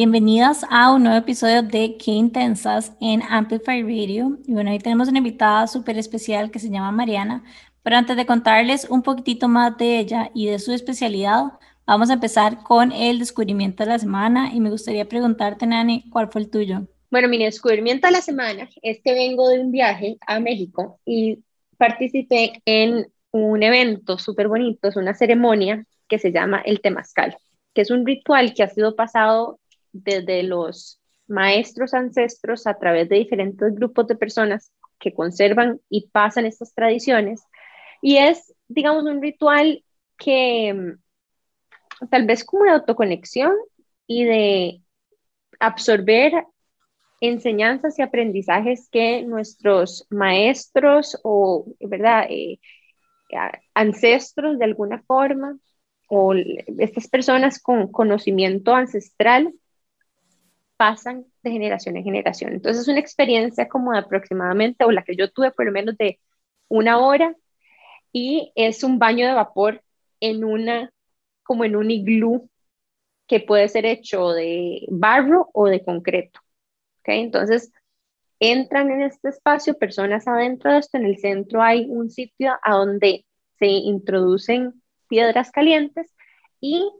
bienvenidas a un nuevo episodio de Qué Intensas en Amplify Radio. Y bueno, hoy tenemos una invitada súper especial que se llama Mariana. Pero antes de contarles un poquitito más de ella y de su especialidad, vamos a empezar con el descubrimiento de la semana. Y me gustaría preguntarte, Nani, ¿cuál fue el tuyo? Bueno, mi descubrimiento de la semana es que vengo de un viaje a México y participé en un evento súper bonito, es una ceremonia que se llama el Temazcal que es un ritual que ha sido pasado desde los maestros ancestros a través de diferentes grupos de personas que conservan y pasan estas tradiciones. Y es, digamos, un ritual que mm, tal vez como una autoconexión y de absorber enseñanzas y aprendizajes que nuestros maestros o, ¿verdad?, eh, ancestros de alguna forma o estas personas con conocimiento ancestral pasan de generación en generación. Entonces es una experiencia como de aproximadamente, o la que yo tuve por lo menos de una hora, y es un baño de vapor en una, como en un iglú que puede ser hecho de barro o de concreto. ¿okay? Entonces entran en este espacio personas adentro de esto, en el centro hay un sitio a donde se introducen piedras calientes y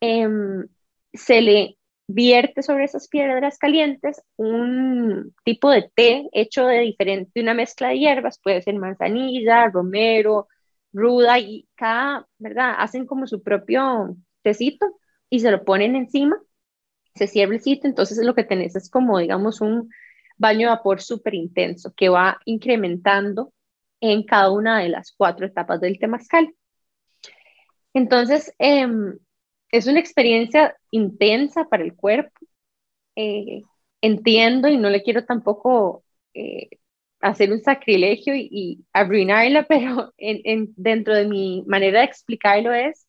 em, se le vierte sobre esas piedras calientes un tipo de té hecho de diferente, una mezcla de hierbas, puede ser manzanilla, romero, ruda, y cada, ¿verdad? Hacen como su propio tecito y se lo ponen encima, se cierra el sitio, entonces lo que tenés es como, digamos, un baño de vapor súper intenso que va incrementando en cada una de las cuatro etapas del temazcal. Entonces, em, es una experiencia intensa para el cuerpo. Eh, entiendo y no le quiero tampoco eh, hacer un sacrilegio y, arruinarla, pero en, dentro de mi manera de explicarlo es,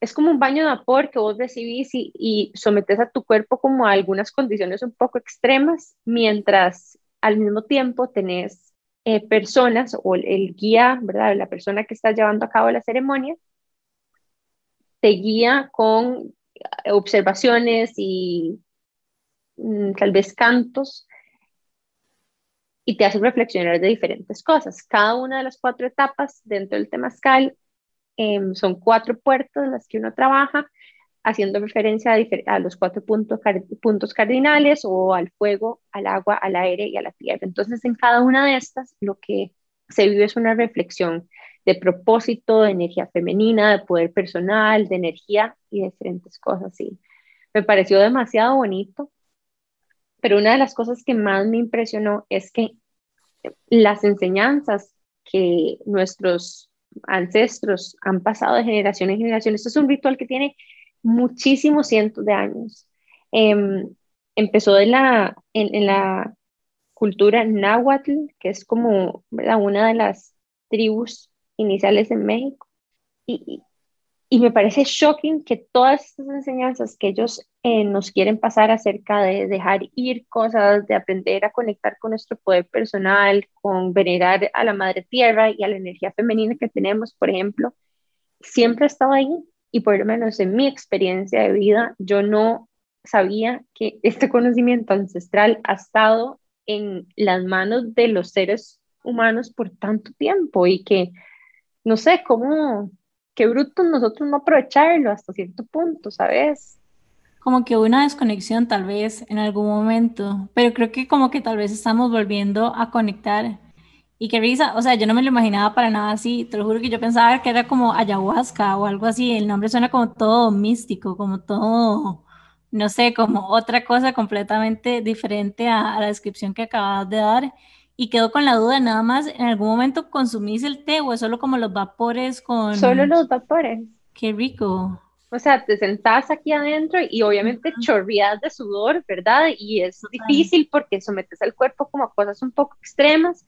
es como un baño de vapor que vos recibís y, y sometes a tu cuerpo como a algunas condiciones un poco extremas, mientras al mismo tiempo tenés eh, personas o el guía, ¿verdad? La persona que está llevando a cabo la ceremonia, te guía con observaciones y mm, tal vez cantos y te hace reflexionar de diferentes cosas. Cada una de las cuatro etapas dentro del temazcal eh, son cuatro puertos las que uno trabaja haciendo referencia a, los cuatro puntos, puntos cardinales o al fuego, al agua, al aire y a la tierra. Entonces, en cada una de estas, lo que se vive es una reflexión de propósito, de energía femenina, de poder personal, de energía y diferentes cosas. Y me pareció demasiado bonito, pero una de las cosas que más me impresionó es que las enseñanzas que nuestros ancestros han pasado de generación en generación, esto es un ritual que tiene muchísimos cientos de años. Em, empezó de la, en, la cultura náhuatl, que es como una de las tribus iniciales en México. Y, y, me parece shocking que todas estas enseñanzas que ellos eh, nos quieren pasar acerca de dejar ir cosas, de aprender a conectar con nuestro poder personal, con venerar a la madre tierra y a la energía femenina que tenemos, por ejemplo, siempre ha estado ahí y por lo menos en mi experiencia de vida, yo no sabía que este conocimiento ancestral ha estado en las manos de los seres humanos por tanto tiempo y que no sé cómo, qué bruto nosotros no aprovecharlo hasta cierto punto, ¿sabes? Como que una desconexión tal vez en algún momento, pero creo que como que tal vez estamos volviendo a conectar y qué risa, o sea, yo no me lo imaginaba para nada así, te lo juro que yo pensaba que era como ayahuasca o algo así, el nombre suena como todo místico, como todo, no sé, como otra cosa completamente diferente a, la descripción que acabas de dar. Y quedo con la duda, nada más, ¿en algún momento consumís el té o es solo como los vapores con... Solo los vapores. Qué rico. O sea, te sentás aquí adentro y obviamente chorreas de sudor, ¿verdad? Y es difícil porque sometes al cuerpo como a cosas un poco extremas,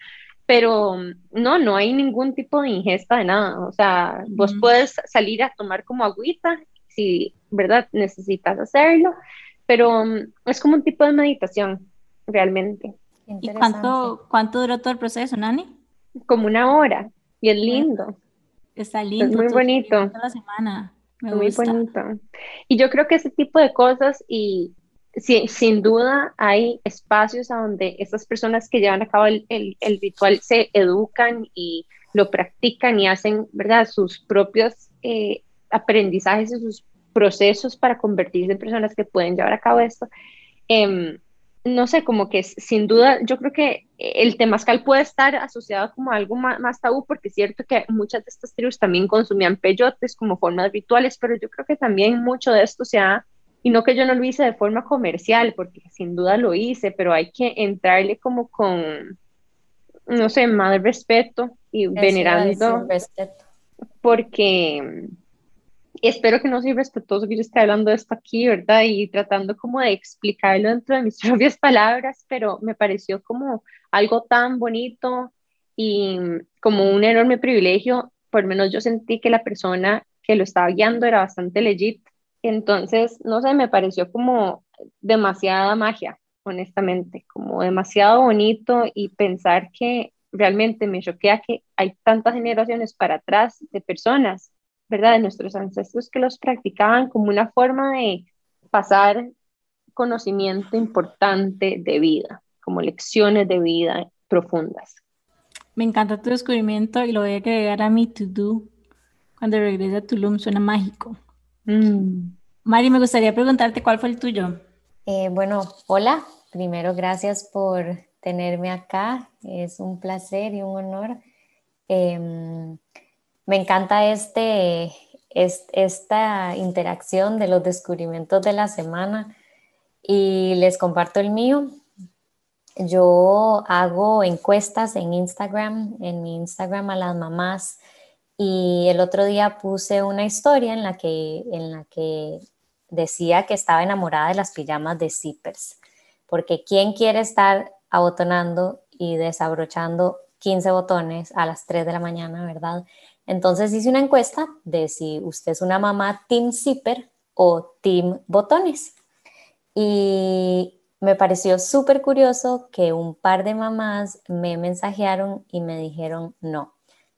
pero no, no hay ningún tipo de ingesta de nada. O sea, vos puedes salir a tomar como agüita si, ¿verdad? Necesitas hacerlo, pero mm, es como un tipo de meditación, realmente. ¿Y cuánto, cuánto duró todo el proceso, Nani? Como una hora, y es lindo. Está lindo. Es muy bonito. La semana. Muy bonito. Y yo creo que ese tipo de cosas y sin duda hay espacios a donde estas personas que llevan a cabo el, ritual se educan y lo practican y hacen, ¿verdad?, sus propios eh, aprendizajes y sus procesos para convertirse en personas que pueden llevar a cabo esto. Em, no sé, como que sin duda, yo creo que el temazcal puede estar asociado como algo más, tabú, porque es cierto que muchas de estas tribus también consumían peyotes como formas rituales, pero yo creo que también mucho de esto se ha, y no que yo no lo hice de forma comercial, porque sin duda lo hice, pero hay que entrarle como con, no sé, más respeto y venerando, porque espero que no soy respetuoso que yo esté hablando de esto aquí, ¿verdad? Y tratando como de explicarlo dentro de mis propias palabras, pero me pareció como algo tan bonito y como un enorme privilegio, por lo menos yo sentí que la persona que lo estaba guiando era bastante legit. Entonces, no sé, me pareció como demasiada magia, honestamente, como demasiado bonito y pensar que realmente me choquea que hay tantas generaciones para atrás de personas ¿verdad? De nuestros ancestros que los practicaban como una forma de pasar conocimiento importante de vida, como lecciones de vida profundas. Me encanta tu descubrimiento y lo voy a agregar a mi to-do cuando regrese a Tulum, suena mágico. Mm. Mari, me gustaría preguntarte cuál fue el tuyo. Eh, bueno, hola. Primero, gracias por tenerme acá. Es un placer y un honor. Em, me encanta este, esta interacción de los descubrimientos de la semana y les comparto el mío. Yo hago encuestas en Instagram, en mi Instagram a las mamás y el otro día puse una historia en la que, en la que decía que estaba enamorada de las pijamas de zippers, porque ¿quién quiere estar abotonando y desabrochando 15 botones a las 3 de la mañana, verdad? Entonces hice una encuesta de si usted es una mamá Team Zipper o Team Botones. Y me pareció súper curioso que un par de mamás me mensajearon y me dijeron, no,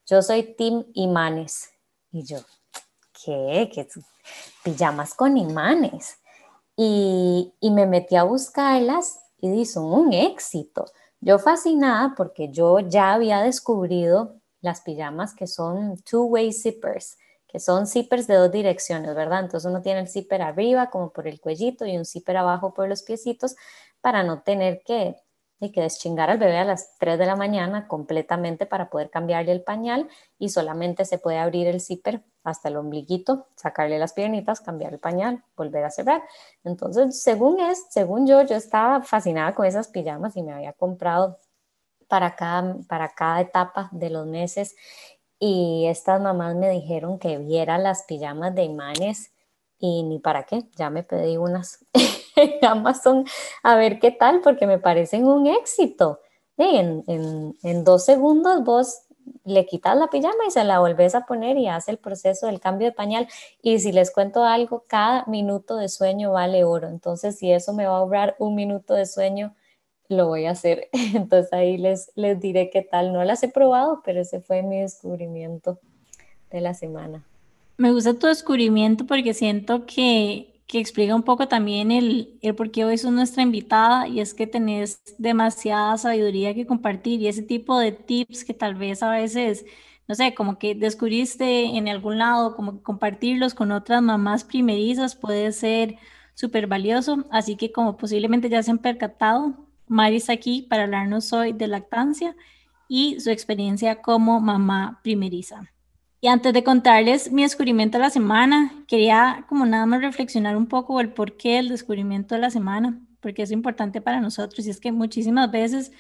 yo soy Team Imanes. Y yo, ¿qué? ¿Qué? Pijamas con imanes. Y, y me metí a buscarlas y son un éxito. Yo fascinada porque yo ya había descubrido las pijamas que son two-way zippers, que son zippers de dos direcciones, ¿verdad? Entonces uno tiene el zipper arriba como por el cuellito y un zipper abajo por los piecitos para no tener que, que deschingar al bebé a las 3 de la mañana completamente para poder cambiarle el pañal y solamente se puede abrir el zipper hasta el ombliguito, sacarle las piernitas, cambiar el pañal, volver a cerrar. Entonces, según es, según yo, yo estaba fascinada con esas pijamas y me había comprado para cada, para cada etapa de los meses y estas mamás me dijeron que viera las pijamas de imanes y ni para qué, ya me pedí unas en Amazon a ver qué tal porque me parecen un éxito. En, en, dos segundos vos le quitas la pijama y se la volvés a poner y hace el proceso del cambio de pañal. Y si les cuento algo, cada minuto de sueño vale oro. Entonces, si eso me va a ahorrar un minuto de sueño, lo voy a hacer. Entonces ahí les, les diré qué tal. No las he probado, pero ese fue mi descubrimiento de la semana. Me gusta tu descubrimiento porque siento que, que explica un poco también el, el por qué hoy sos nuestra invitada y es que tenés demasiada sabiduría que compartir y ese tipo de tips que tal vez a veces, no sé, como que descubriste en algún lado, como que compartirlos con otras mamás primerizas puede ser súper valioso. Así que como posiblemente ya se han percatado, Mari está aquí para hablarnos hoy de lactancia y su experiencia como mamá primeriza. Y antes de contarles mi descubrimiento de la semana, quería como nada más reflexionar un poco el porqué del descubrimiento de la semana, porque es importante para nosotros y es que muchísimas veces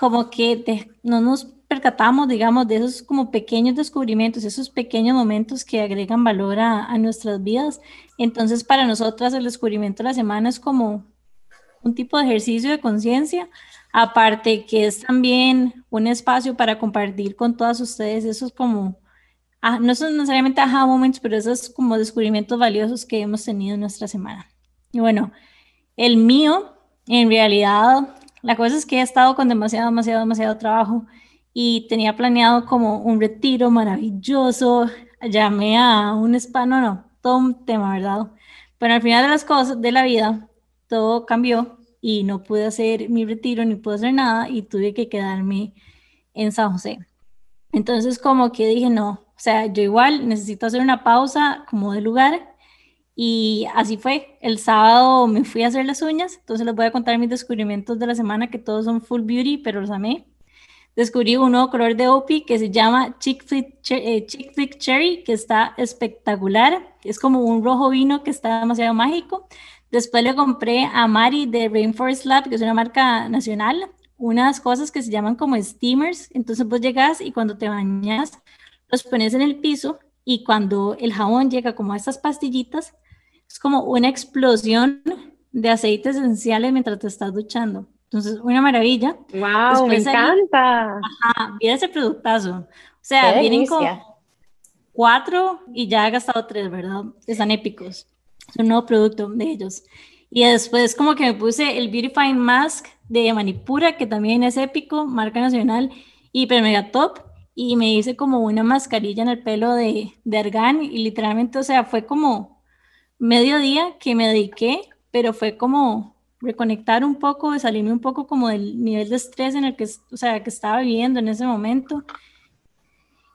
como que no nos percatamos, digamos, de esos como pequeños descubrimientos, esos pequeños momentos que agregan valor a, a nuestras vidas. Entonces, para nosotras el descubrimiento de la semana es como un tipo de ejercicio de conciencia, aparte que es también un espacio para compartir con todas ustedes esos como, ah, no son necesariamente aha moments, pero esos como descubrimientos valiosos que hemos tenido en nuestra semana. Y bueno, el mío, en realidad, la cosa es que he estado con demasiado, demasiado, demasiado trabajo y tenía planeado como un retiro maravilloso, llamé a un spa, no, no, todo un tema, ¿verdad? Pero al final de las cosas de la vida, todo cambió y no pude hacer mi retiro ni pude hacer nada y tuve que quedarme en San José. Entonces como que dije, no, o sea, yo igual necesito hacer una pausa como de lugar y así fue. El sábado me fui a hacer las uñas, entonces les voy a contar mis descubrimientos de la semana que todos son full beauty, pero los amé. Descubrí un nuevo color de OPI que se llama Chick Flick, eh, Chick Cherry, que está espectacular. Es como un rojo vino que está demasiado mágico. Después le compré a Mari de Rainforest Lab, que es una marca nacional, unas cosas que se llaman como steamers. Entonces vos llegas y cuando te bañas, los pones en el piso y cuando el jabón llega como a estas pastillitas, es como una explosión de aceites esenciales mientras te estás duchando. Entonces, una maravilla. ¡Wow! me encanta. Ajá, viene ese productazo. O sea, vienen con cuatro y ya he gastado tres, ¿verdad? Están épicos. Es un nuevo producto de ellos. Y después como que me puse el Beautifying Mask de Manipura, que también es épico, marca nacional, hiper mega top. Y me hice como una mascarilla en el pelo de, de argán y literalmente, o sea, fue como medio día que me dediqué, pero fue como reconectar un poco, salirme un poco como del nivel de estrés en el que, o sea, que estaba viviendo en ese momento.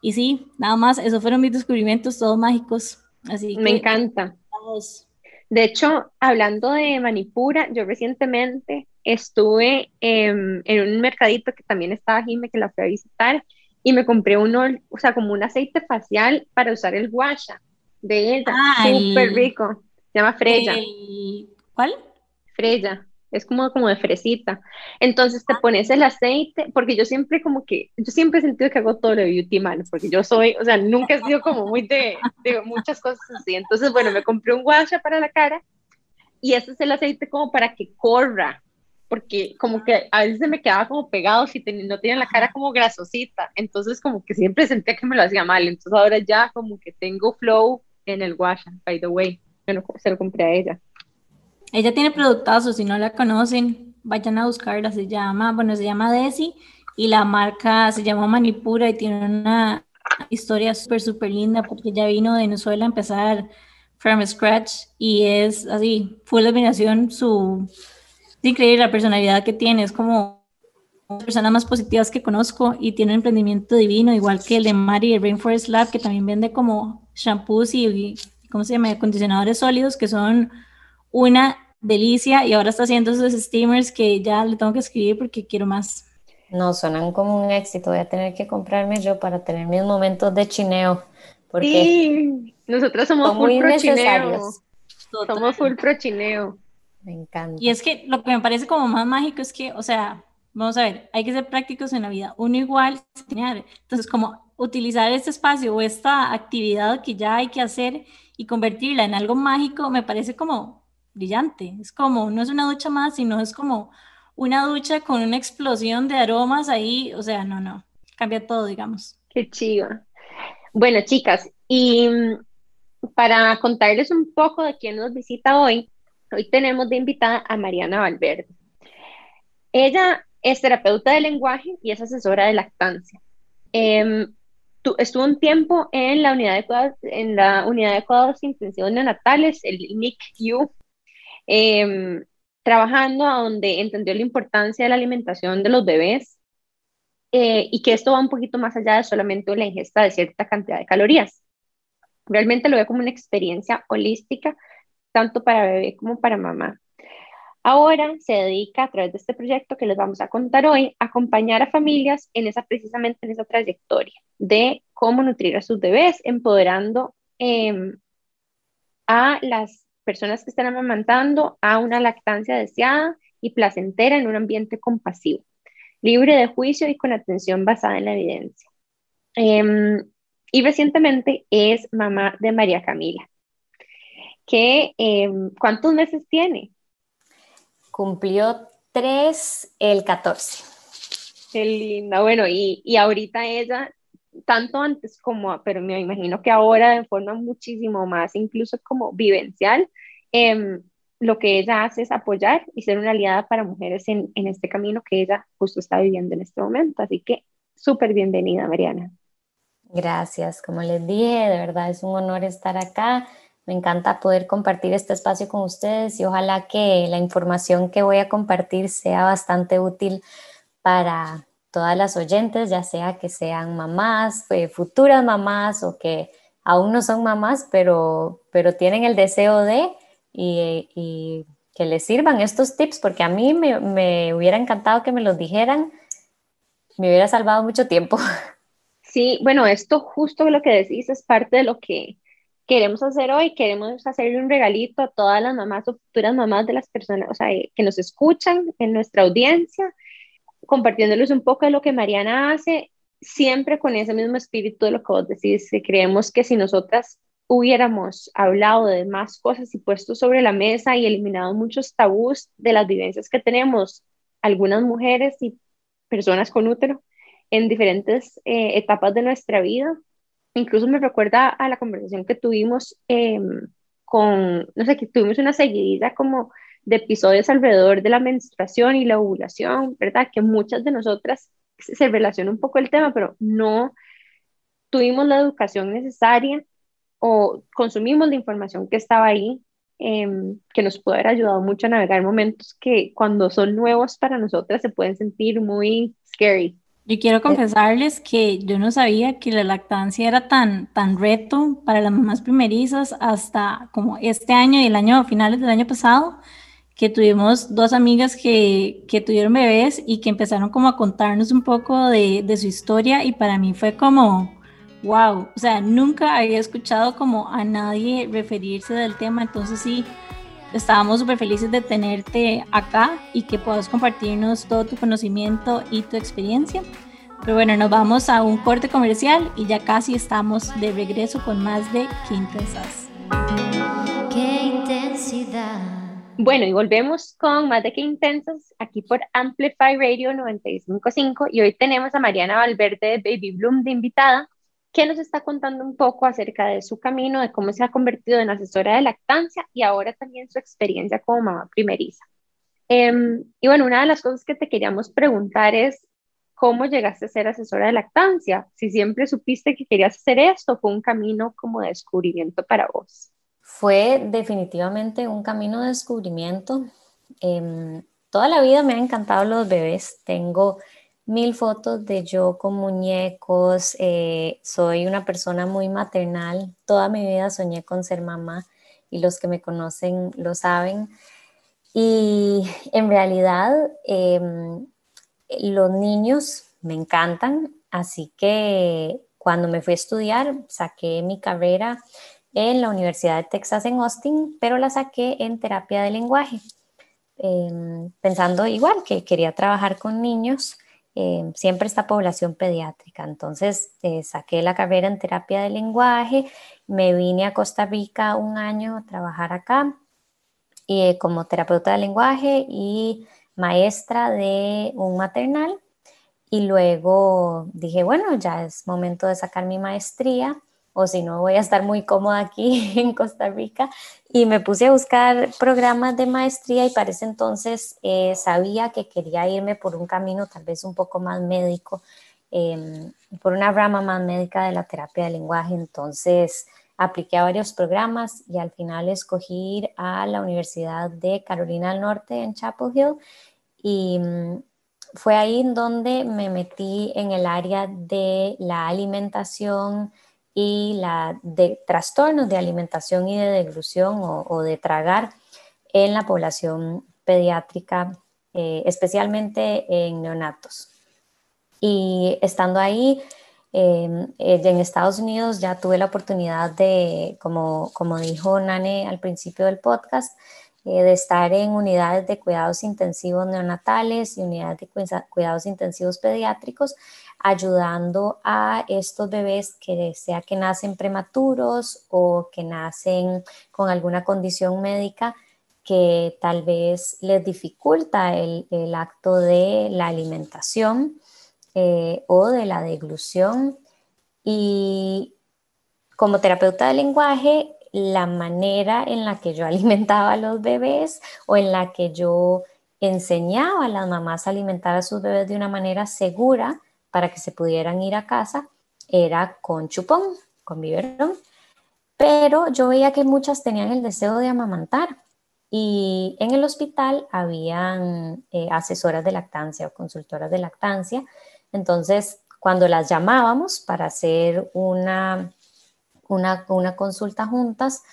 Y sí, nada más, esos fueron mis descubrimientos, todos mágicos. Así Me encanta. De hecho, hablando de Manipura, yo recientemente estuve en un mercadito que también estaba Jime, que la fui a visitar, y me compré uno, o sea, como un aceite facial para usar el guasha de ella, súper rico, se llama Freya. ¿Cuál? Freya, es como, como de fresita. Entonces te ah. pones el aceite, porque yo siempre como que, yo siempre he sentido que hago todo lo de beauty mal, porque yo soy, o sea, nunca he sido como muy de, de muchas cosas así. Entonces, bueno, me compré un guasha para la cara y este es el aceite como para que corra, porque como que a veces se me quedaba como pegado si no tenía la cara como grasosita, entonces como que siempre sentía que me lo hacía mal, entonces ahora ya como que tengo flow en el guasha, by the way, se lo compré a ella. Ella tiene productazos, si no la conocen, vayan a buscarla, se llama, bueno, se llama Desi y la marca se llama Manipura y tiene una historia súper, súper linda porque ella vino de Venezuela a empezar from scratch y es así, full admiración, su, increíble la personalidad que tiene, es como una personas más positivas que conozco y tiene un emprendimiento divino, igual que el de Mari de Rainforest Lab, que también vende como shampoos y, ¿cómo se llama?, acondicionadores sólidos que son una delicia y ahora está haciendo esos steamers que ya le tengo que escribir porque quiero más. No, suenan como un éxito. Voy a tener que comprarme yo para tener mis momentos de chineo. Porque sí, nosotros somos full pro chineo. Somos full pro chineo. Me encanta. Y es que lo que me parece como más mágico es que, o sea, vamos a ver, hay que ser prácticos en la vida. Uno igual, entonces como utilizar este espacio o esta actividad que ya hay que hacer y convertirla en algo mágico, me parece como brillante. Es como, no es una ducha más, sino es como una ducha con una explosión de aromas ahí. O sea, no, no, cambia todo, digamos. Qué chiva. Bueno, chicas, y mm, para contarles un poco de quién nos visita hoy, hoy tenemos de invitada a Mariana Valverde. Ella es terapeuta de lenguaje y es asesora de lactancia. Em, estuvo un tiempo en la unidad de cuidados, en la unidad de cuidados intensivos neonatales, el NICU, Em, trabajando a donde entendió la importancia de la alimentación de los bebés eh, y que esto va un poquito más allá de solamente la ingesta de cierta cantidad de calorías. Realmente lo veo como una experiencia holística, tanto para bebé como para mamá. Ahora se dedica a través de este proyecto que les vamos a contar hoy, a acompañar a familias en esa precisamente en esa trayectoria de cómo nutrir a sus bebés, empoderando em, a las personas que están amamantando a una lactancia deseada y placentera en un ambiente compasivo, libre de juicio y con atención basada en la evidencia. Em, y recientemente es mamá de María Camila, que em, ¿cuántos meses tiene? Cumplió tres el 14. Qué linda. Bueno, y, y ahorita ella tanto antes como, pero me imagino que ahora de forma muchísimo más, incluso como vivencial, em, lo que ella hace es apoyar y ser una aliada para mujeres en, en este camino que ella justo está viviendo en este momento. Así que súper bienvenida, Mariana. Gracias, como les dije, de verdad es un honor estar acá. Me encanta poder compartir este espacio con ustedes y ojalá que la información que voy a compartir sea bastante útil para todas las oyentes, ya sea que sean mamás, eh, futuras mamás o que aún no son mamás, pero, pero tienen el deseo de y, que les sirvan estos tips, porque a mí me, me hubiera encantado que me los dijeran, me hubiera salvado mucho tiempo. Sí, bueno, esto justo lo que decís es parte de lo que queremos hacer hoy. Queremos hacerle un regalito a todas las mamás o futuras mamás de las personas, o sea, que nos escuchan en nuestra audiencia, compartiéndoles un poco de lo que Mariana hace, siempre con ese mismo espíritu de lo que vos decís, que creemos que si nosotras hubiéramos hablado de más cosas y puesto sobre la mesa y eliminado muchos tabús de las vivencias que tenemos algunas mujeres y personas con útero, en diferentes eh, etapas de nuestra vida. Incluso me recuerda a la conversación que tuvimos em, con, no sé, que tuvimos una seguidilla como de episodios alrededor de la menstruación y la ovulación, ¿verdad? Que muchas de nosotras se relaciona un poco el tema, pero no tuvimos la educación necesaria o consumimos la información que estaba ahí, em, que nos puede haber ayudado mucho a navegar momentos que cuando son nuevos para nosotras se pueden sentir muy scary, yo quiero confesarles que yo no sabía que la lactancia era tan, tan reto para las mamás primerizas hasta como este año y el año, finales del año pasado, que tuvimos dos amigas que, que tuvieron bebés y que empezaron como a contarnos un poco de, de su historia y para mí fue como, wow, o sea, nunca había escuchado como a nadie referirse del tema, entonces sí, estábamos súper felices de tenerte acá y que puedas compartirnos todo tu conocimiento y tu experiencia. Pero bueno, nos vamos a un corte comercial y ya casi estamos de regreso con más de Qué Intensas. Qué intensidad. Bueno, y volvemos con más de Qué Intensas aquí por Amplify Radio 955 y hoy tenemos a Mariana Valverde de Baby Bloom de invitada que nos está contando un poco acerca de su camino, de cómo se ha convertido en asesora de lactancia y ahora también su experiencia como mamá primeriza. Em, y bueno, una de las cosas que te queríamos preguntar es, ¿cómo llegaste a ser asesora de lactancia? Si siempre supiste que querías hacer esto, fue un camino como de descubrimiento para vos. Fue definitivamente un camino de descubrimiento. Em, toda la vida me han encantado los bebés. Tengo mil fotos de yo con muñecos, eh, soy una persona muy maternal, toda mi vida soñé con ser mamá y los que me conocen lo saben. Y en realidad em, los niños me encantan, así que cuando me fui a estudiar saqué mi carrera en la Universidad de Texas en Austin, pero la saqué en terapia de lenguaje, em, pensando igual que quería trabajar con niños eh, siempre esta población pediátrica. Entonces eh, saqué la carrera en terapia de lenguaje, me vine a Costa Rica un año a trabajar acá eh, como terapeuta de lenguaje y maestra de un maternal. Y luego dije, bueno, ya es momento de sacar mi maestría o si no voy a estar muy cómoda aquí en Costa Rica. Y me puse a buscar programas de maestría y para ese entonces eh, sabía que quería irme por un camino tal vez un poco más médico, em, por una rama más médica de la terapia del lenguaje. Entonces apliqué a varios programas y al final escogí ir a la Universidad de Carolina del Norte en Chapel Hill y mm, fue ahí donde me metí en el área de la alimentación, y la de trastornos de alimentación y de deglución o, de tragar en la población pediátrica, eh, especialmente en neonatos. Y estando ahí, em, eh, en Estados Unidos ya tuve la oportunidad de, como, como dijo Nane al principio del podcast, eh, de estar en unidades de cuidados intensivos neonatales y unidades de cuidados intensivos pediátricos, ayudando a estos bebés que sea que nacen prematuros o que nacen con alguna condición médica que tal vez les dificulta el, acto de la alimentación eh, o de la deglución. Y como terapeuta de lenguaje, la manera en la que yo alimentaba a los bebés o en la que yo enseñaba a las mamás a alimentar a sus bebés de una manera segura, para que se pudieran ir a casa era con chupón, con biberón. pero yo veía que muchas tenían el deseo de amamantar y en el hospital habían eh, asesoras de lactancia o consultoras de lactancia. Entonces, cuando las llamábamos para hacer una, una, una consulta juntas,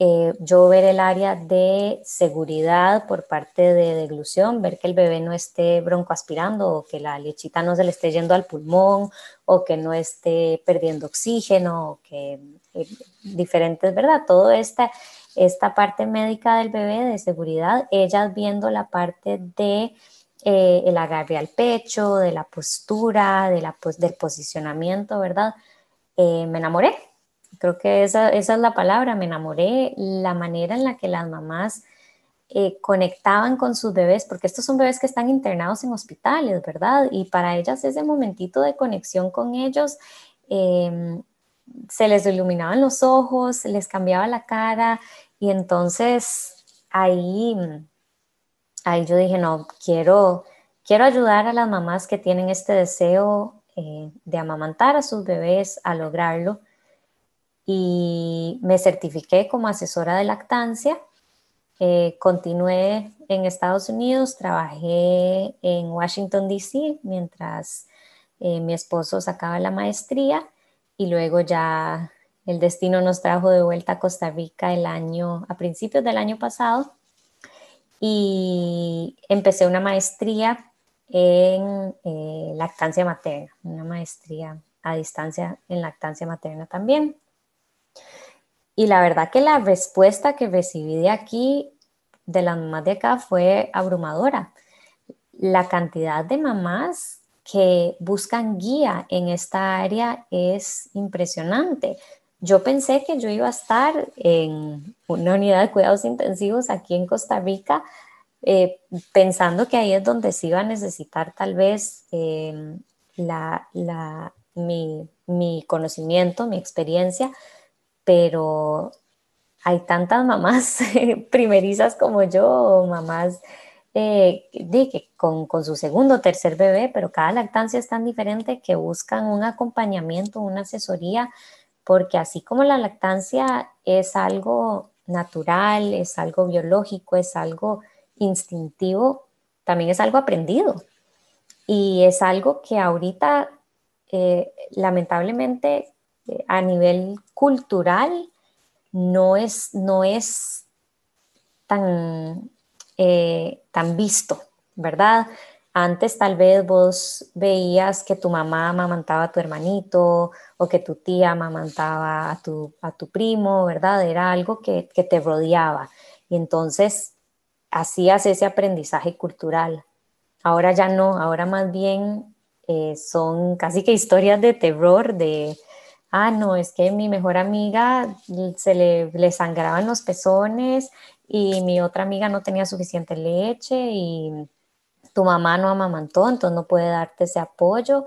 eh, yo ver el área de seguridad por parte de deglución, ver que el bebé no esté broncoaspirando o que la lechita no se le esté yendo al pulmón o que no esté perdiendo oxígeno o que eh, diferentes, ¿verdad? Todo esta, esta parte médica del bebé de seguridad, ellas viendo la parte de eh, el agarre al pecho, de la postura, de la, del posicionamiento, ¿verdad? me enamoré Creo que esa, esa es la palabra, me enamoré, la manera en la que las mamás eh, conectaban con sus bebés, porque estos son bebés que están internados en hospitales, ¿verdad? Y para ellas ese momentito de conexión con ellos, em, se les iluminaban los ojos, les cambiaba la cara y entonces ahí, ahí yo dije, no, quiero, quiero ayudar a las mamás que tienen este deseo eh, de amamantar a sus bebés a lograrlo y me certifiqué como asesora de lactancia. Eh, continué en Estados Unidos, trabajé en Washington, D.C. mientras eh, mi esposo sacaba la maestría y luego ya el destino nos trajo de vuelta a Costa Rica el año, a principios del año pasado y empecé una maestría en eh, lactancia materna, una maestría a distancia en lactancia materna también. Y la verdad que la respuesta que recibí de aquí, de las mamás de acá, fue abrumadora. La cantidad de mamás que buscan guía en esta área es impresionante. Yo pensé que yo iba a estar en una unidad de cuidados intensivos aquí en Costa Rica, eh, pensando que ahí es donde se iba a necesitar tal vez eh, mi, mi conocimiento, mi experiencia, pero hay tantas mamás primerizas como yo, mamás eh, con, con, su segundo o tercer bebé, pero cada lactancia es tan diferente que buscan un acompañamiento, una asesoría, porque así como la lactancia es algo natural, es algo biológico, es algo instintivo, también es algo aprendido. Y es algo que ahorita, eh, lamentablemente, a nivel cultural no es, no es tan, eh, tan visto, ¿verdad? Antes tal vez vos veías que tu mamá amamantaba a tu hermanito o que tu tía amamantaba a tu, a tu primo, ¿verdad? Era algo que, te rodeaba. Y entonces hacías ese aprendizaje cultural. Ahora ya no, ahora más bien eh, son casi que historias de terror, de, ah, no, es que mi mejor amiga se le, sangraban los pezones y mi otra amiga no tenía suficiente leche y tu mamá no amamantó, entonces no puede darte ese apoyo.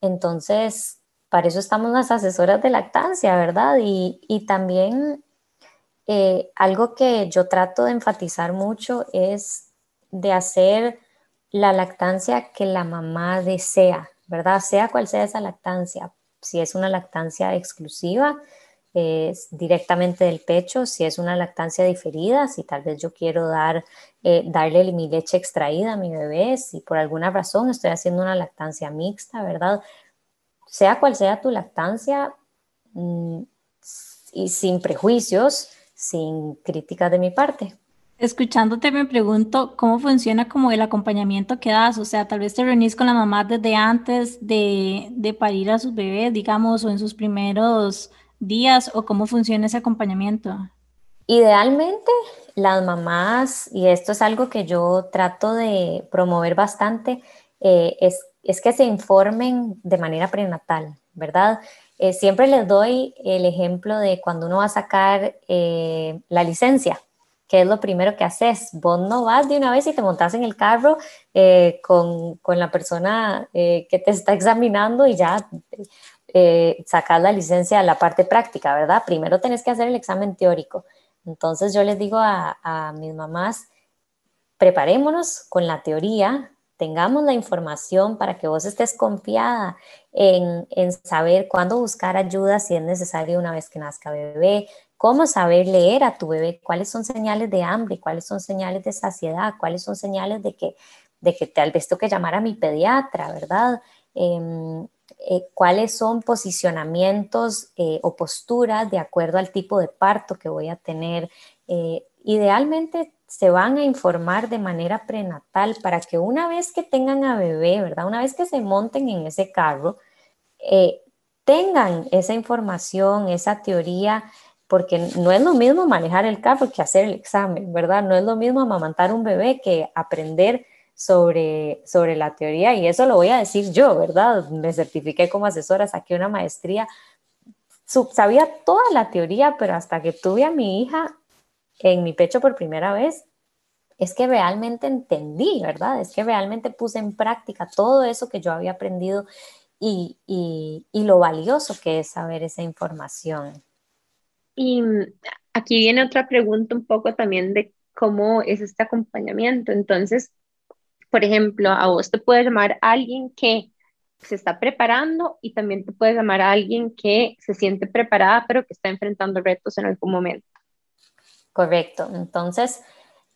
Entonces, para eso estamos las asesoras de lactancia, ¿verdad? Y, y también eh, algo que yo trato de enfatizar mucho es de hacer la lactancia que la mamá desea, ¿verdad? Sea cual sea esa lactancia, si es una lactancia exclusiva, es directamente del pecho, si es una lactancia diferida, si tal vez yo quiero dar, eh, darle mi leche extraída a mi bebé, si por alguna razón estoy haciendo una lactancia mixta, ¿verdad? Sea cual sea tu lactancia, mm, y sin prejuicios, sin críticas de mi parte. Escuchándote me pregunto cómo funciona como el acompañamiento que das, o sea, tal vez te reunís con la mamá desde antes de, de parir a sus bebés, digamos, o en sus primeros días, o cómo funciona ese acompañamiento. Idealmente, las mamás, y esto es algo que yo trato de promover bastante, eh, es, es, que se informen de manera prenatal, ¿verdad? Eh, siempre les doy el ejemplo de cuando uno va a sacar eh, la licencia, ¿qué es lo primero que haces? Vos no vas de una vez y te montas en el carro eh, con, con, la persona eh, que te está examinando y ya eh, sacas la licencia a la parte práctica, ¿verdad? Primero tenés que hacer el examen teórico. Entonces yo les digo a, a mis mamás, preparémonos con la teoría, tengamos la información, para que vos estés confiada en, en saber cuándo buscar ayuda si es necesario una vez que nazca bebé, cómo saber leer a tu bebé, cuáles son señales de hambre, cuáles son señales de saciedad, cuáles son señales de que, de que tal vez tengo que llamar a mi pediatra, ¿verdad? Em, eh, cuáles son posicionamientos eh, o posturas de acuerdo al tipo de parto que voy a tener. Eh, idealmente se van a informar de manera prenatal para que una vez que tengan a bebé, ¿verdad? Una vez que se monten en ese carro, tengan esa información, esa teoría, porque no es lo mismo manejar el carro que hacer el examen, ¿verdad? No es lo mismo amamantar un bebé que aprender sobre, sobre la teoría y eso lo voy a decir yo, ¿verdad? Me certifiqué como asesora, saqué una maestría, sabía toda la teoría, pero hasta que tuve a mi hija en mi pecho por primera vez, es que realmente entendí, ¿verdad? Es que realmente puse en práctica todo eso que yo había aprendido y, y, y lo valioso que es saber esa información. Y aquí viene otra pregunta un poco también de cómo es este acompañamiento. Entonces, por ejemplo, a vos te puede llamar alguien que se está preparando y también te puede llamar a alguien que se siente preparada pero que está enfrentando retos en algún momento. Correcto. Entonces,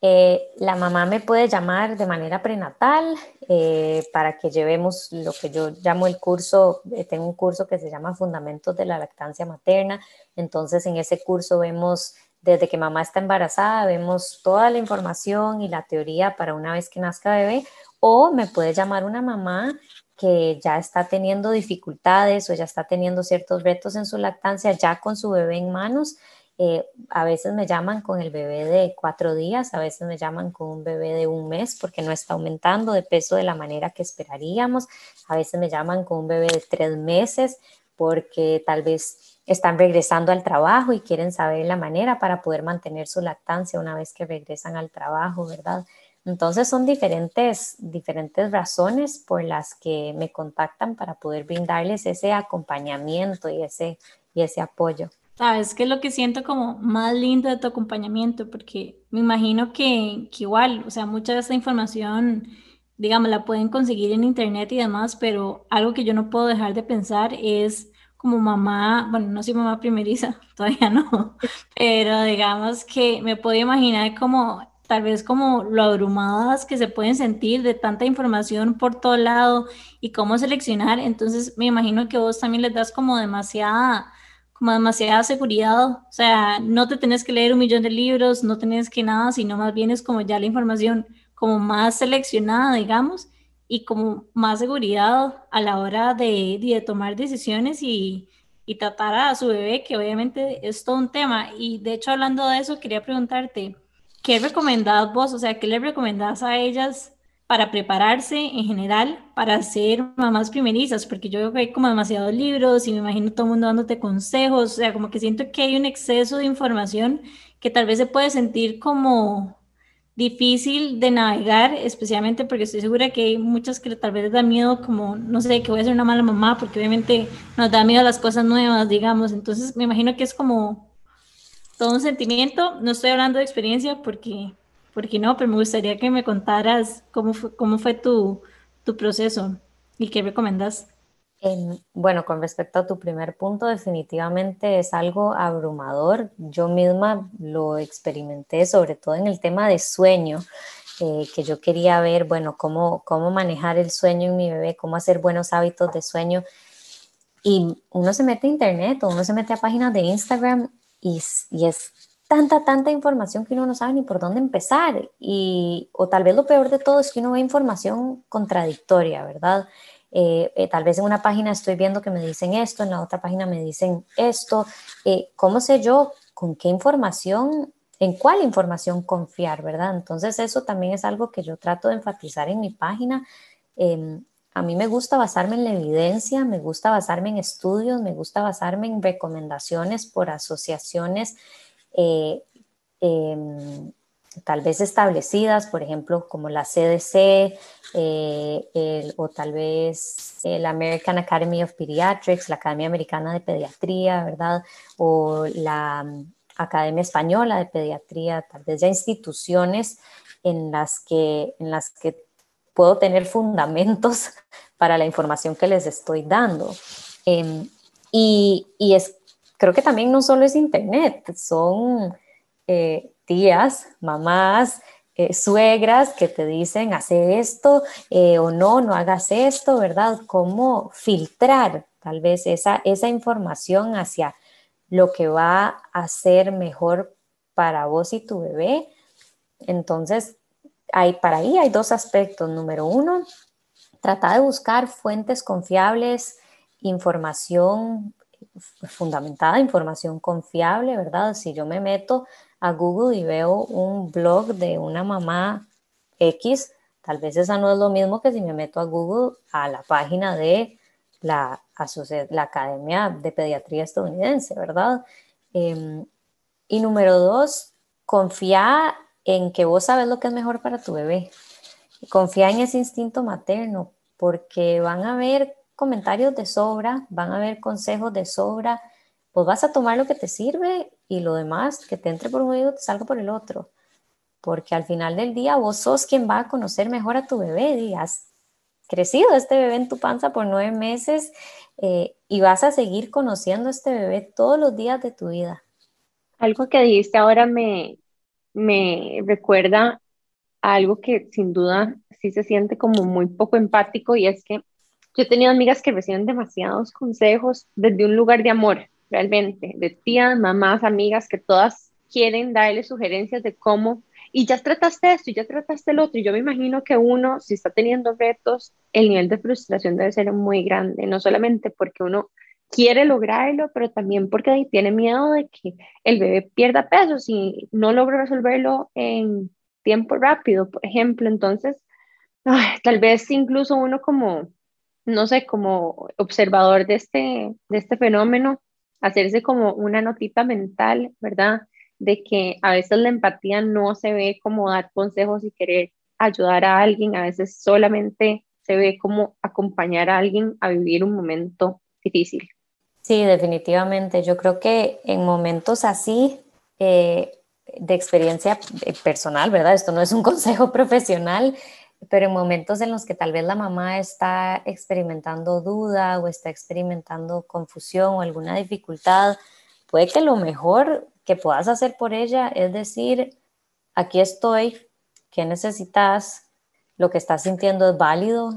eh, la mamá me puede llamar de manera prenatal eh, para que llevemos lo que yo llamo el curso, eh, tengo un curso que se llama Fundamentos de la Lactancia Materna, entonces en ese curso vemos desde que mamá está embarazada, vemos toda la información y la teoría para una vez que nazca bebé, o me puede llamar una mamá que ya está teniendo dificultades o ya está teniendo ciertos retos en su lactancia, ya con su bebé en manos. Eh, a veces me llaman con el bebé de cuatro días, a veces me llaman con un bebé de un mes porque no está aumentando de peso de la manera que esperaríamos, a veces me llaman con un bebé de tres meses porque tal vez están regresando al trabajo y quieren saber la manera para poder mantener su lactancia una vez que regresan al trabajo, ¿verdad? Entonces son diferentes, diferentes razones por las que me contactan para poder brindarles ese acompañamiento y ese, y ese apoyo. Sabes que es lo que siento como más lindo de tu acompañamiento, porque me imagino que, que igual, o sea, mucha de esta información, digamos, la pueden conseguir en internet y demás, pero algo que yo no puedo dejar de pensar es como mamá, bueno, no soy mamá primeriza, todavía no, pero digamos que me puedo imaginar como tal vez como lo abrumadas que se pueden sentir de tanta información por todo lado y cómo seleccionar. Entonces me imagino que vos también les das como demasiada, como demasiada seguridad. O sea, no te tenés que leer un millón de libros, no tenés que nada, sino más bien es como ya la información como más seleccionada, digamos, y como más seguridad a la hora de, de tomar decisiones y, y, tratar a su bebé, que obviamente es todo un tema. Y de hecho, hablando de eso, quería preguntarte, ¿qué recomendás vos? O sea, ¿qué le recomendás a ellas para prepararse en general para ser mamás primerizas? Porque yo veo que hay como demasiados libros y me imagino todo el mundo dándote consejos, o sea, como que siento que hay un exceso de información que tal vez se puede sentir como difícil de navegar, especialmente porque estoy segura que hay muchas que tal vez les da miedo, como, no sé, que voy a ser una mala mamá, porque obviamente nos da miedo las cosas nuevas, digamos. Entonces, me imagino que es como todo un sentimiento. No estoy hablando de experiencia porque, porque no, pero me gustaría que me contaras cómo fue, cómo fue tu, tu proceso y qué recomendas bueno, con respecto a tu primer punto, definitivamente es algo abrumador. Yo misma lo experimenté, sobre todo en el tema de sueño, eh, que yo quería ver, bueno, cómo, cómo manejar el sueño en mi bebé, cómo hacer buenos hábitos de sueño. Y uno se mete a internet o uno se mete a páginas de Instagram y, y es tanta, tanta información que uno no sabe ni por dónde empezar. Y, o tal vez lo peor de todo es que uno ve información contradictoria, ¿verdad? Eh, eh, tal vez en una página estoy viendo que me dicen esto, en la otra página me dicen esto. Eh, ¿Cómo sé yo con qué información, en cuál información confiar, verdad? Entonces eso también es algo que yo trato de enfatizar en mi página. Em, a mí me gusta basarme en la evidencia, me gusta basarme en estudios, me gusta basarme en recomendaciones por asociaciones em, tal vez establecidas, por ejemplo, como la CDC eh, o tal vez la American Academy of Pediatrics, la Academia Americana de Pediatría, ¿verdad? O la mm, Academia Española de Pediatría, tal vez ya instituciones en las que, en las que puedo tener fundamentos para la información que les estoy dando. Em, y, y, es, creo que también no solo es Internet, son eh, tías, mamás, eh, suegras que te dicen, hace esto eh, o no, no hagas esto, ¿verdad? ¿Cómo filtrar tal vez esa, esa información hacia lo que va a ser mejor para vos y tu bebé? Entonces, hay, para ahí hay dos aspectos. Número uno, trata de buscar fuentes confiables, información fundamentada, información confiable, ¿verdad? Si yo me meto a Google y veo un blog de una mamá X, tal vez esa no es lo mismo que si me meto a Google a la página de la, la Academia de Pediatría Estadounidense, ¿verdad? Em, y número dos, confía en que vos sabes lo que es mejor para tu bebé. Confía en ese instinto materno, porque van a haber comentarios de sobra, van a haber consejos de sobra, pues vas a tomar lo que te sirve y lo demás que te entre por un oído te salga por el otro. Porque al final del día vos sos quien va a conocer mejor a tu bebé has crecido este bebé en tu panza por nueve meses eh, y vas a seguir conociendo a este bebé todos los días de tu vida. Algo que dijiste ahora me, me recuerda a algo que sin duda sí se siente como muy poco empático y es que yo he tenido amigas que reciben demasiados consejos desde un lugar de amor, realmente, de tías, mamás, amigas, que todas quieren darle sugerencias de cómo, y ya trataste esto, y ya trataste el otro, y yo me imagino que uno, si está teniendo retos, el nivel de frustración debe ser muy grande, no solamente porque uno quiere lograrlo, pero también porque tiene miedo de que el bebé pierda peso si no logra resolverlo en tiempo rápido, por ejemplo. Entonces, tal vez incluso uno como no sé, como observador de este, de este fenómeno, hacerse como una notita mental, ¿verdad? De que a veces la empatía no se ve como dar consejos y querer ayudar a alguien, a veces solamente se ve como acompañar a alguien a vivir un momento difícil. Sí, definitivamente. Yo creo que en momentos así, eh, de experiencia eh, personal, ¿verdad? Esto no es un consejo profesional, pero en momentos en los que tal vez la mamá está experimentando duda o está experimentando confusión o alguna dificultad, puede que lo mejor que puedas hacer por ella es decir, aquí estoy, ¿qué necesitas? Lo que estás sintiendo es válido,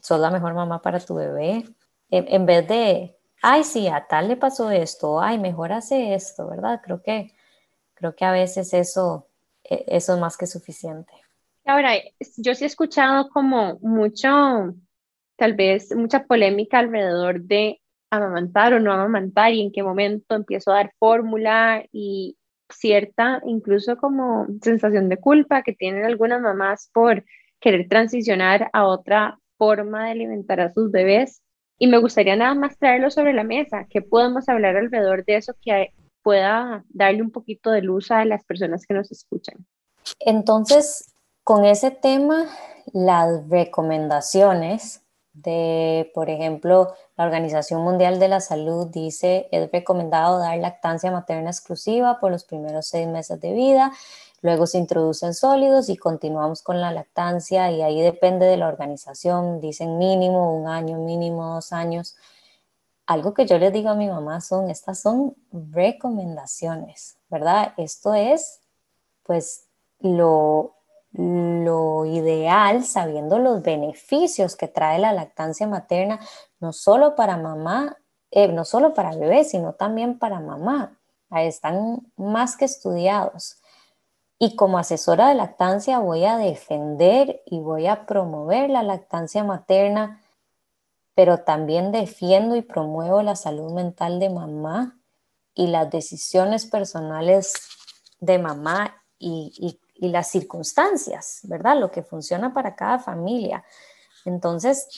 sos la mejor mamá para tu bebé, en, vez de, ay, sí, a tal le pasó esto, ay, mejor hace esto, ¿verdad? Creo que, creo que a veces eso, e, eso es más que suficiente. Ahora, yo sí he escuchado como mucho, tal vez mucha polémica alrededor de amamantar o no amamantar y en qué momento empiezo a dar fórmula y cierta incluso como sensación de culpa que tienen algunas mamás por querer transicionar a otra forma de alimentar a sus bebés. Y me gustaría nada más traerlo sobre la mesa, que podemos hablar alrededor de eso que pueda darle un poquito de luz a las personas que nos escuchan. Entonces, con ese tema, las recomendaciones de, por ejemplo, la Organización Mundial de la Salud dice, es recomendado dar lactancia materna exclusiva por los primeros seis meses de vida, luego se introducen sólidos y continuamos con la lactancia y ahí depende de la organización, dicen mínimo un año, mínimo dos años. Algo que yo les digo a mi mamá son, estas son recomendaciones, ¿verdad? Esto es, pues, lo, lo ideal, sabiendo los beneficios que trae la lactancia materna, no solo para mamá, eh, no solo para bebé, sino también para mamá. Están más que estudiados. Y como asesora de lactancia voy a defender y voy a promover la lactancia materna, pero también defiendo y promuevo la salud mental de mamá y las decisiones personales de mamá y, y y las circunstancias, ¿verdad? Lo que funciona para cada familia. Entonces,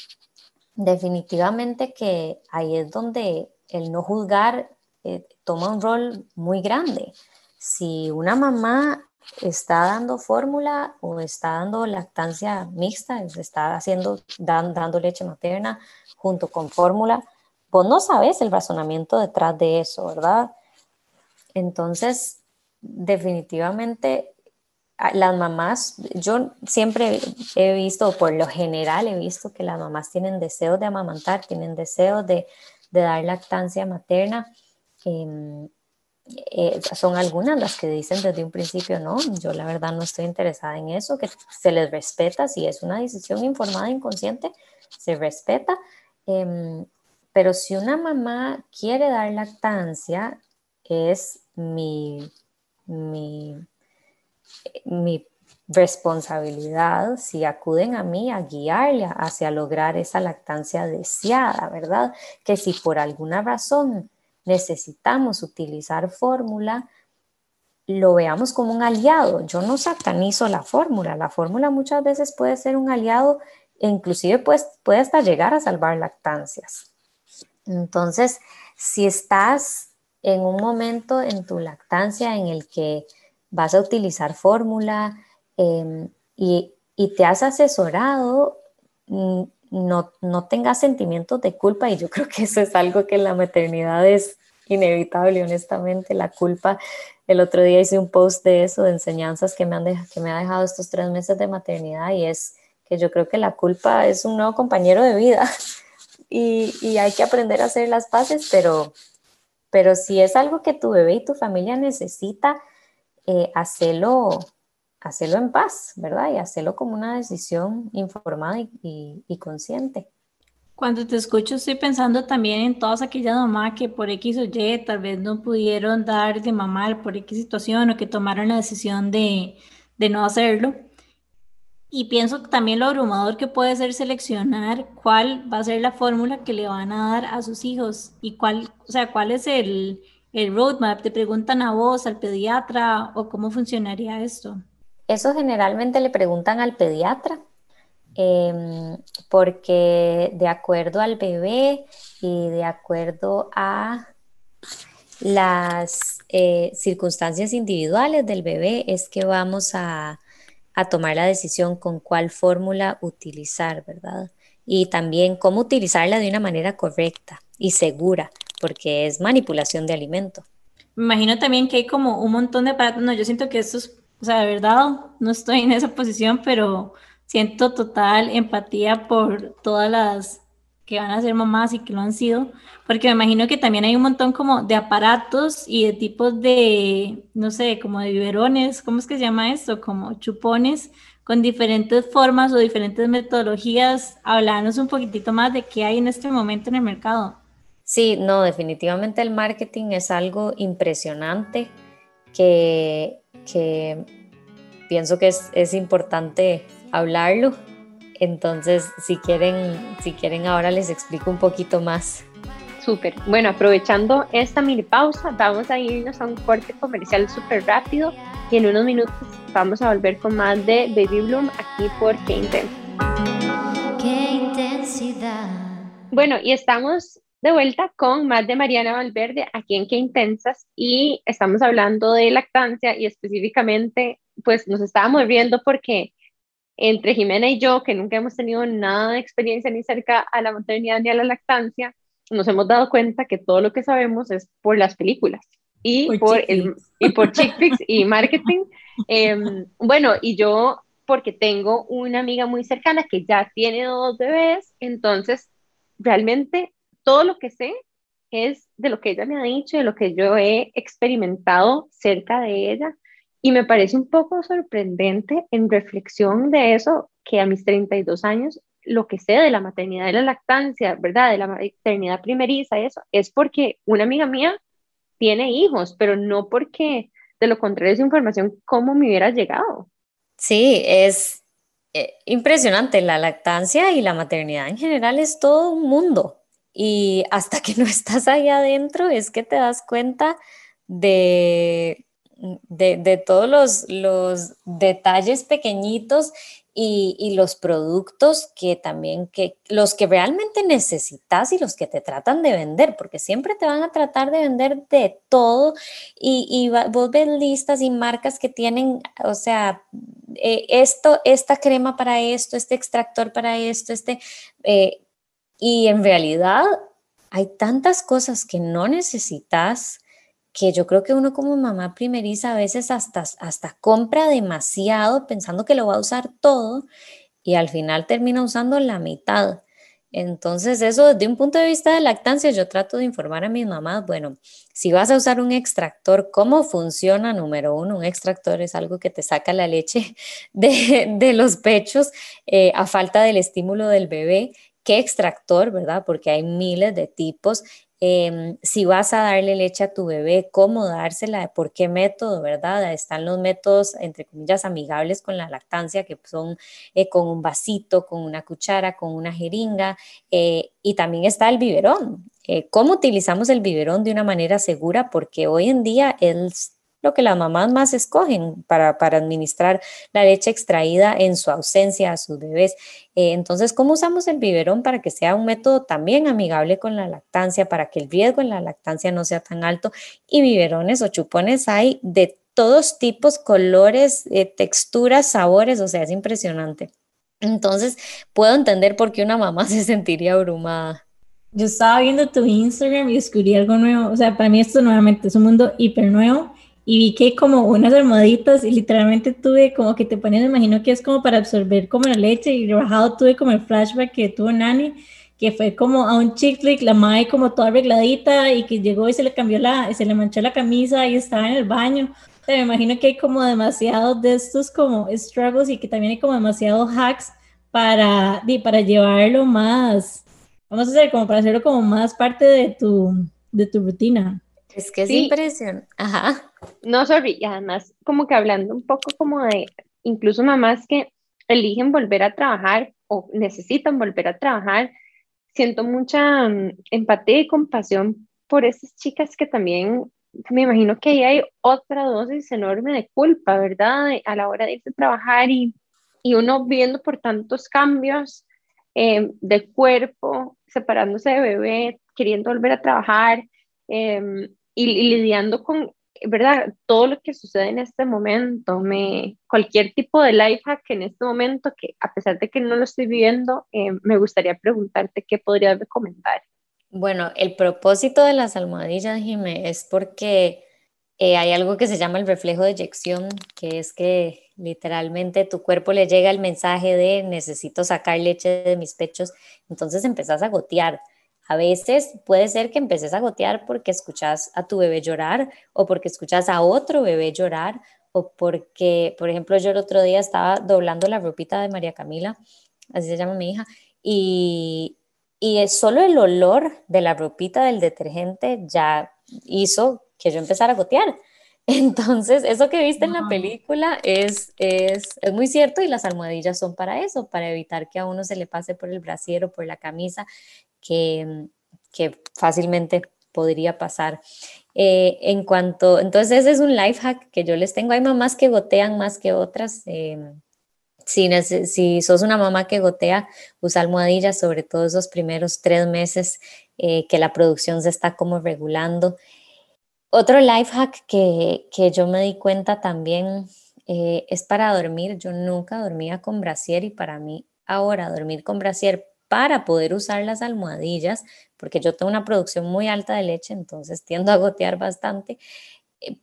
definitivamente que ahí es donde el no juzgar eh, toma un rol muy grande. Si una mamá está dando fórmula o está dando lactancia mixta, está haciendo, dando leche materna junto con fórmula, vos no sabes el razonamiento detrás de eso, ¿verdad? Entonces, definitivamente las mamás, yo siempre he visto, por lo general he visto que las mamás tienen deseos de amamantar, tienen deseos de, dar lactancia materna. Em, eh, son algunas las que dicen desde un principio, no, yo la verdad no estoy interesada en eso, que se les respeta, si es una decisión informada, inconsciente, se respeta. Em, pero si una mamá quiere dar lactancia, es mi, mi, mi responsabilidad si acuden a mí a guiarle hacia lograr esa lactancia deseada, ¿verdad? Que si por alguna razón necesitamos utilizar fórmula, lo veamos como un aliado. Yo no satanizo la fórmula. La fórmula muchas veces puede ser un aliado e inclusive pues, puede hasta llegar a salvar lactancias. Entonces, si estás en un momento en tu lactancia en el que vas a utilizar fórmula em, y, y, te has asesorado, mm, no, no tengas sentimientos de culpa y yo creo que eso es algo que en la maternidad es inevitable, honestamente, la culpa. El otro día hice un post de eso, de enseñanzas que me, han que me ha dejado estos tres meses de maternidad y es que yo creo que la culpa es un nuevo compañero de vida y, y hay que aprender a hacer las paces, pero, pero si es algo que tu bebé y tu familia necesita, eh, hacerlo, hacerlo en paz, ¿verdad? Y hacerlo como una decisión informada y, consciente. Cuando te escucho estoy pensando también en todas aquellas mamás que por X o Y tal vez no pudieron dar de mamar por X situación o que tomaron la decisión de, de no hacerlo. Y pienso también lo abrumador que puede ser seleccionar cuál va a ser la fórmula que le van a dar a sus hijos y cuál, o sea, cuál es el, el roadmap. Te preguntan a vos, al pediatra o cómo funcionaría esto. Eso generalmente le preguntan al pediatra Em, porque de acuerdo al bebé y de acuerdo a las eh, circunstancias individuales del bebé es que vamos a, tomar la decisión con cuál fórmula utilizar, ¿verdad? Y también cómo utilizarla de una manera correcta y segura, porque es manipulación de alimento. Me imagino también que hay como un montón de aparatos, no, yo siento que esto es, o sea, de verdad, no estoy en esa posición, pero siento total empatía por todas las que van a ser mamás y que lo han sido, porque me imagino que también hay un montón como de aparatos y de tipos de, no sé, como de biberones, ¿cómo es que se llama esto? Como chupones con diferentes formas o diferentes metodologías. Hablarnos un poquitito más de qué hay en este momento en el mercado. Sí, no, definitivamente el marketing es algo impresionante que, que pienso que es, es importante hablarlo. Entonces, si quieren, si quieren ahora les explico un poquito más. Súper. Bueno, aprovechando esta mini pausa, vamos a irnos a un corte comercial súper rápido y en unos minutos vamos a volver con más de Baby Bloom aquí por Qué Intensidad. Qué intensidad. Bueno, y estamos de vuelta con más de Mariana Valverde aquí en Qué Intensas y estamos hablando de lactancia y específicamente pues nos estábamos viendo porque entre Jimena y yo, que nunca hemos tenido nada de experiencia ni cerca a la maternidad ni a la lactancia, nos hemos dado cuenta que todo lo que sabemos es por las películas y por, el, y por chick y marketing. Em, bueno, y yo, porque tengo una amiga muy cercana que ya tiene dos bebés, entonces realmente todo lo que sé es de lo que ella me ha dicho, de lo que yo he experimentado cerca de ella. Y me parece un poco sorprendente en reflexión de eso, que a mis 32 años lo que sé de la maternidad y la lactancia, ¿verdad? De la maternidad primeriza, eso, es porque una amiga mía tiene hijos, pero no porque de lo contrario es información cómo me hubiera llegado. Sí, es eh, impresionante. La lactancia y la maternidad en general es todo un mundo. Y hasta que no estás ahí adentro es que te das cuenta de de, todos los, detalles pequeñitos y, los productos que también, que los que realmente necesitas y los que te tratan de vender, porque siempre te van a tratar de vender de todo y, y vos ves listas y marcas que tienen, o sea, eh, esto, esta crema para esto, este extractor para esto, este, eh, y en realidad hay tantas cosas que no necesitas que yo creo que uno como mamá primeriza a veces hasta, hasta compra demasiado pensando que lo va a usar todo y al final termina usando la mitad. Entonces, eso desde un punto de vista de lactancia, yo trato de informar a mis mamás, bueno, si vas a usar un extractor, ¿cómo funciona? Número uno, un extractor es algo que te saca la leche de, los pechos eh, a falta del estímulo del bebé. ¿Qué extractor, verdad? Porque hay miles de tipos. Em, si vas a darle leche a tu bebé, cómo dársela, por qué método, ¿verdad? Están los métodos, entre comillas, amigables con la lactancia, que son eh, con un vasito, con una cuchara, con una jeringa, eh, y también está el biberón. Eh, ¿Cómo utilizamos el biberón de una manera segura? Porque hoy en día es lo que las mamás más escogen para, administrar la leche extraída en su ausencia a sus bebés. Eh, entonces, ¿cómo usamos el biberón para que sea un método también amigable con la lactancia, para que el riesgo en la lactancia no sea tan alto? Y biberones o chupones hay de todos tipos, colores, eh, texturas, sabores, o sea, es impresionante. Entonces, puedo entender por qué una mamá se sentiría abrumada. Yo estaba viendo tu Instagram y descubrí algo nuevo. O sea, para mí esto nuevamente es un mundo hiper nuevo y vi que como unas almohaditas y literalmente tuve como que te ponen, me imagino que es como para absorber como la leche y rebajado tuve como el flashback que tuvo Nani, que fue como a un chick flick, la madre como toda arregladita y que llegó y se le cambió la, se le manchó la camisa y estaba en el baño. O sea, me imagino que hay como demasiados de estos como struggles y que también hay como demasiados hacks para, para llevarlo más, vamos a hacer como para hacerlo como más parte de tu, de tu rutina. Es que es impresión. Ajá. No, sorry, y además como que hablando un poco como de incluso mamás que eligen volver a trabajar o necesitan volver a trabajar, siento mucha mm, empatía y compasión por esas chicas que también me imagino que ahí hay otra dosis enorme de culpa, ¿verdad? A la hora de irse a trabajar y, y uno viendo por tantos cambios eh, de cuerpo, separándose de bebé, queriendo volver a trabajar. Eh, y, lidiando con, ¿verdad? Todo lo que sucede en este momento, me, cualquier tipo de life hack en este momento, que a pesar de que no lo estoy viviendo, eh, me gustaría preguntarte qué podrías recomendar. Bueno, el propósito de las almohadillas, Jimé, es porque eh, hay algo que se llama el reflejo de eyección, que es que literalmente tu cuerpo le llega el mensaje de necesito sacar leche de mis pechos, entonces empezás a gotear. A veces puede ser que empeces a gotear porque escuchas a tu bebé llorar o porque escuchas a otro bebé llorar o porque, por ejemplo, yo el otro día estaba doblando la ropita de María Camila, así se llama mi hija, y, y solo el olor de la ropita del detergente ya hizo que yo empezara a gotear. Entonces, eso que viste en la película es, es, es, muy cierto y las almohadillas son para eso, para evitar que a uno se le pase por el brasier o por la camisa que, que fácilmente podría pasar. Eh, en cuanto, entonces ese es un life hack que yo les tengo. Hay mamás que gotean más que otras. Eh, si, si, sos una mamá que gotea, usa almohadillas, sobre todo esos primeros tres meses eh, que la producción se está como regulando. Otro life hack que, que yo me di cuenta también es para dormir. Yo nunca dormía con brasier y para mí ahora dormir con brasier para poder usar las almohadillas, porque yo tengo una producción muy alta de leche, entonces tiendo a gotear bastante. Eh,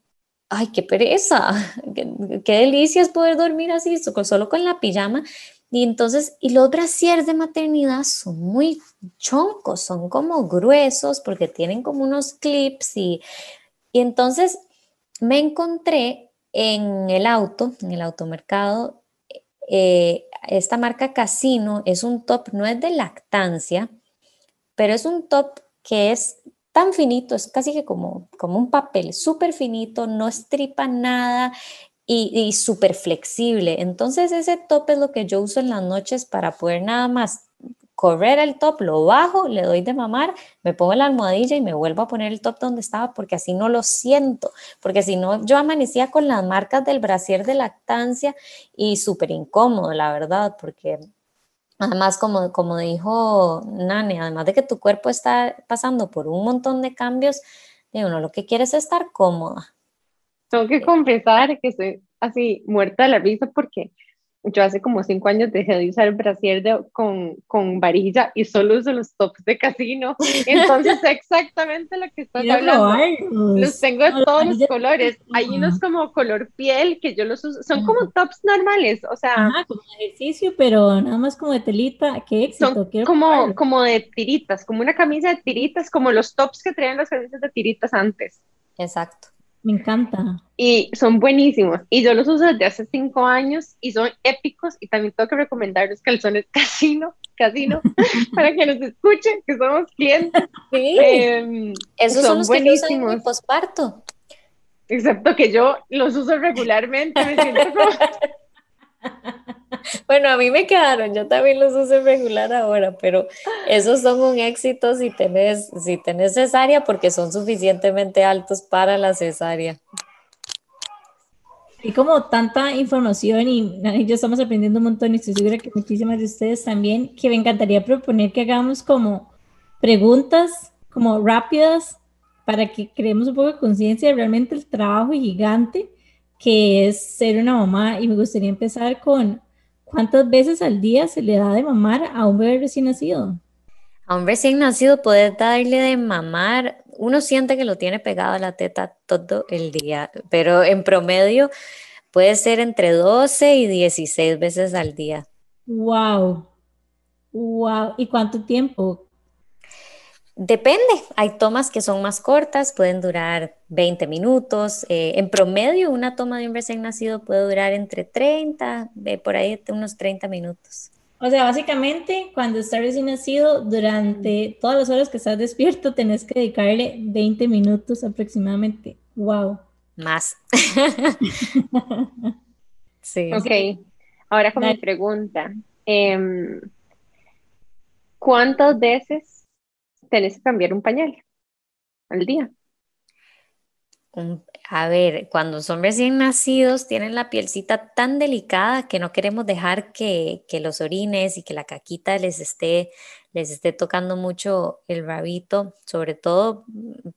ay, qué pereza, qué, delicia es poder dormir así, solo con la pijama. Y entonces, y los brasieres de maternidad son muy choncos, son como gruesos porque tienen como unos clips y, y entonces me encontré en el auto, en el automercado, eh, esta marca Casino es un top, no es de lactancia, pero es un top que es tan finito, es casi que como, como un papel, súper finito, no estripa nada y, y súper flexible. Entonces ese top es lo que yo uso en las noches para poder nada más correr el top, lo bajo, le doy de mamar, me pongo la almohadilla y me vuelvo a poner el top donde estaba porque así no lo siento, porque si no yo amanecía con las marcas del brasier de lactancia y súper incómodo, la verdad, porque además como, como dijo Nani, además de que tu cuerpo está pasando por un montón de cambios, uno lo que quiere es estar cómoda. Tengo que confesar que estoy así muerta de la risa porque yo hace como cinco años dejé de usar brasier con, con varilla y solo uso los tops de casino. Entonces, exactamente lo que estás hablando. Los tengo de todos los colores. Hay unos como color piel que yo los uso. Son como tops normales, o sea. Ajá, como ejercicio, pero nada más como de telita. Qué éxito. Son como, como de tiritas, como una camisa de tiritas, como los tops que traían las camisas de tiritas antes. Exacto. Me encanta. Y son buenísimos. Y yo los uso desde hace cinco años y son épicos. Y también tengo que recomendar los calzones casino, casino, para que nos escuchen, que somos clientes. Sí. Em, Esos son, los buenísimos. Que posparto. Excepto que yo los uso regularmente. Me siento como... Bueno, a mí me quedaron, yo también los uso regular ahora, pero esos son un éxito si tenés, si tenés cesárea porque son suficientemente altos para la cesárea. Hay como tanta información y, ya estamos aprendiendo un montón y estoy segura que muchísimas de ustedes también, que me encantaría proponer que hagamos como preguntas como rápidas para que creemos un poco de conciencia de realmente el trabajo gigante que es ser una mamá y me gustaría empezar con ¿Cuántas veces al día se le da de mamar a un bebé recién nacido? A un recién nacido poder darle de mamar, uno siente que lo tiene pegado a la teta todo el día, pero en promedio puede ser entre 12 y 16 veces al día. Wow. Wow. ¿Y cuánto tiempo? Depende, hay tomas que son más cortas, pueden durar 20 minutos. Eh, en promedio, una toma de un recién nacido puede durar entre 30, de por ahí unos 30 minutos. O sea, básicamente, cuando estás recién nacido, durante todas las horas que estás despierto, tenés que dedicarle 20 minutos aproximadamente. ¡Wow! Más. sí. Ok, ahora con mi pregunta. Em, ¿Cuántas veces tenés que cambiar un pañal al día. a ver, cuando son recién nacidos tienen la pielcita tan delicada que no queremos dejar que, los orines y que la caquita les esté, les esté tocando mucho el rabito. Sobre todo,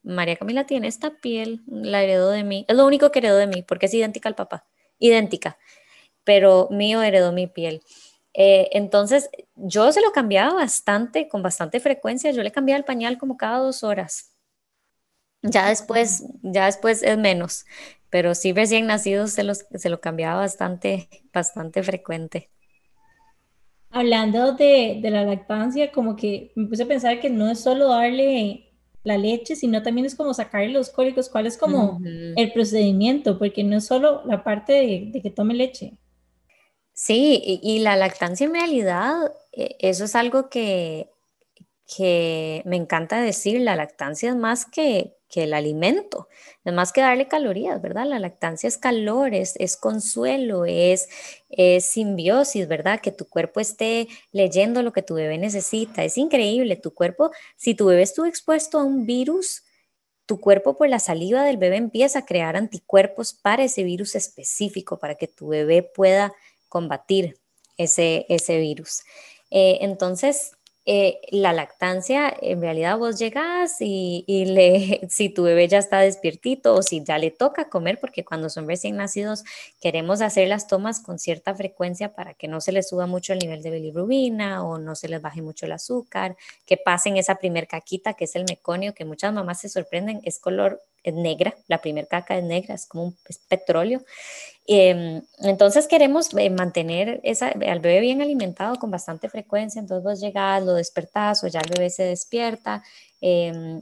María Camila tiene esta piel, la heredó de mí. Es lo único que heredó de mí porque es idéntica al papá, idéntica. Pero mío heredó mi piel. Eh, entonces, yo se lo cambiaba bastante, con bastante frecuencia. Yo le cambiaba el pañal como cada dos horas. Ya después, ya después es menos, pero sí recién nacidos se, los, se lo cambiaba bastante, bastante frecuente. Hablando de, de, la lactancia, como que me puse a pensar que no es solo darle la leche, sino también es como sacarle los cólicos, cuál es como el procedimiento, porque no es solo la parte de que tome leche. Sí, y, la lactancia en realidad, eh, eso es algo que, que me encanta decir, la lactancia es más que, que el alimento, es más que darle calorías, ¿verdad? La lactancia es calor, es, consuelo, es, es, simbiosis, ¿verdad? Que tu cuerpo esté leyendo lo que tu bebé necesita. Es increíble, tu cuerpo, si tu bebé estuvo expuesto a un virus, tu cuerpo por la saliva del bebé empieza a crear anticuerpos para ese virus específico, para que tu bebé pueda combatir ese, ese virus. Eh, entonces, eh, la lactancia, en realidad vos llegas y, le, si tu bebé ya está despiertito o si ya le toca comer, porque cuando son recién nacidos queremos hacer las tomas con cierta frecuencia para que no se les suba mucho el nivel de bilirrubina o no se les baje mucho el azúcar, que pasen esa primer caquita que es el meconio, que muchas mamás se sorprenden, es color es negra, la primer caca es negra, es como un petróleo. Em, entonces queremos eh, mantener esa, al bebé bien alimentado con bastante frecuencia, entonces vos llegás, lo despertás o ya el bebé se despierta, eh,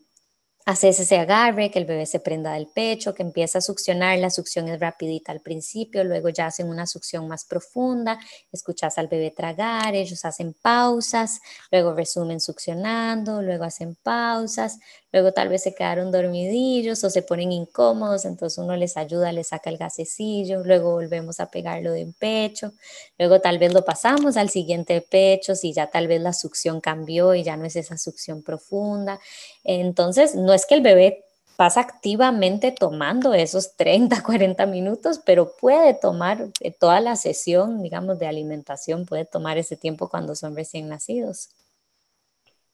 haces ese agarre, que el bebé se prenda del pecho, que empieza a succionar, la succión es rapidita al principio, luego ya hacen una succión más profunda, escuchas al bebé tragar, ellos hacen pausas, luego resumen succionando, luego hacen pausas, luego tal vez se quedaron dormidillos o se ponen incómodos, entonces uno les ayuda, les saca el gasecillo, luego volvemos a pegarlo de pecho, luego tal vez lo pasamos al siguiente pecho, si ya tal vez la succión cambió y ya no es esa succión profunda, entonces no es que el bebé pasa activamente tomando esos 30, 40 minutos, pero puede tomar eh, toda la sesión, digamos, de alimentación, puede tomar ese tiempo cuando son recién nacidos.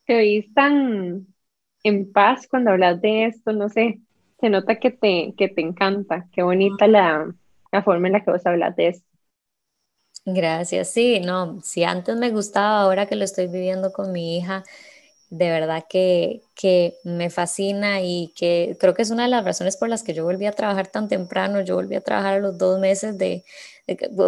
Te oís tan en paz cuando hablas de esto, no sé, se nota que te, que te encanta, qué bonita la, la forma en la que vos hablas de esto. Gracias, sí, no, si antes me gustaba, ahora que lo estoy viviendo con mi hija, de verdad que, que, me fascina y que creo que es una de las razones por las que yo volví a trabajar tan temprano, yo volví a trabajar a los dos meses de,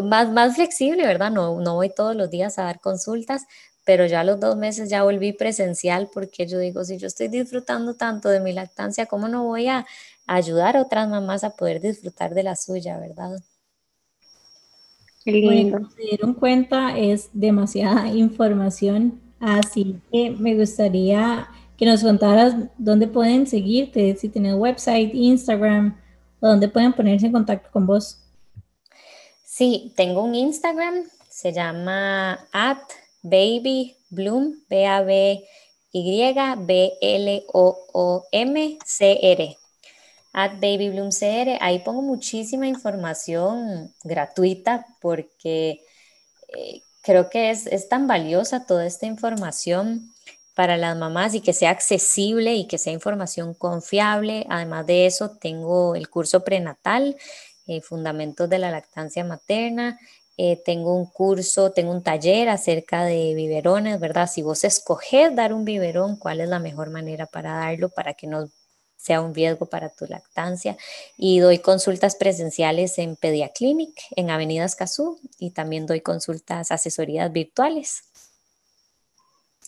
más, más flexible, ¿verdad? No, no voy todos los días a dar consultas, pero ya a los dos meses ya volví presencial porque yo digo, si yo estoy disfrutando tanto de mi lactancia, ¿cómo no voy a ayudar a otras mamás a poder disfrutar de la suya, ¿verdad? Bueno, se dieron cuenta, es demasiada información Así que me gustaría que nos contaras dónde pueden seguirte, si tienes website, Instagram, o dónde pueden ponerse en contacto con vos. Sí, tengo un Instagram, se llama at babybloom, B-A-B-Y-B-L-O-O-M-C-R. At babybloomcr, ahí pongo muchísima información gratuita porque eh, creo que es, tan valiosa toda esta información para las mamás y que sea accesible y que sea información confiable. Además de eso, tengo el curso prenatal, eh, Fundamentos de la Lactancia Materna. Eh, tengo un curso, tengo un taller acerca de biberones, ¿verdad? Si vos escoges dar un biberón, ¿cuál es la mejor manera para darlo para que no sea un riesgo para tu lactancia. Y doy consultas presenciales en Pediaclinic, en Avenida Escazú, y también doy consultas, asesorías virtuales.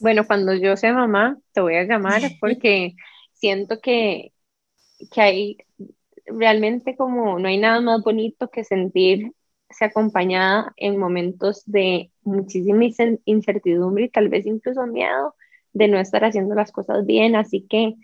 Bueno, cuando yo sea mamá, te voy a llamar porque siento que, que hay realmente como, no hay nada más bonito que sentirse acompañada en momentos de muchísima incertidumbre y tal vez incluso miedo de no estar haciendo las cosas bien. Así que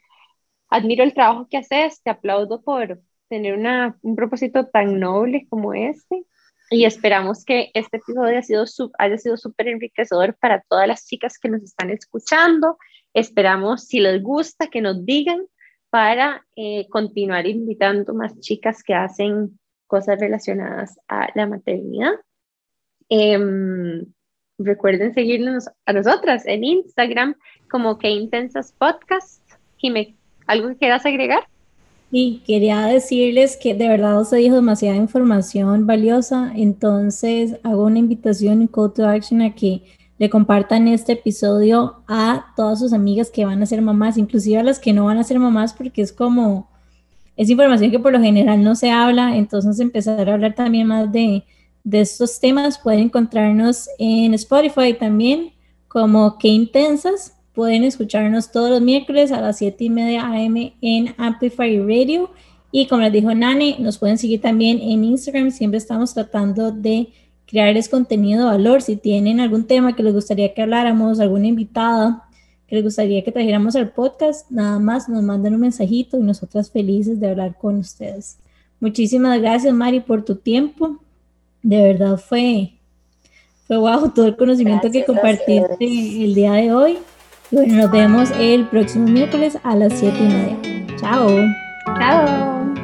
admiro el trabajo que haces, te aplaudo por tener una, un propósito tan noble como este y esperamos que este episodio haya sido, haya sido súper enriquecedor para todas las chicas que nos están escuchando. Esperamos, si les gusta, que nos digan para eh, continuar invitando más chicas que hacen cosas relacionadas a la maternidad. Em, recuerden seguirnos a nosotras en Instagram como que intensas podcast. me ¿Algo que quieras agregar? Sí, quería decirles que de verdad os dijo demasiada información valiosa, entonces hago una invitación y call to action a que le compartan este episodio a todas sus amigas que van a ser mamás, inclusive a las que no van a ser mamás, porque es como, es información que por lo general no se habla, entonces empezar a hablar también más de, de estos temas, pueden encontrarnos en Spotify también como Qué Intensas, Pueden escucharnos todos los miércoles a las 7 y media AM en Amplify Radio. Y como les dijo Nani, nos pueden seguir también en Instagram. Siempre estamos tratando de crearles contenido de valor. Si tienen algún tema que les gustaría que habláramos, alguna invitada que les gustaría que trajéramos al podcast, nada más nos manden un mensajito y nosotras felices de hablar con ustedes. Muchísimas gracias, Mari, por tu tiempo. De verdad fue, fue wow todo el conocimiento que compartiste el día de hoy. Bueno, nos vemos el próximo miércoles a las 7 y media. Chao. Chao.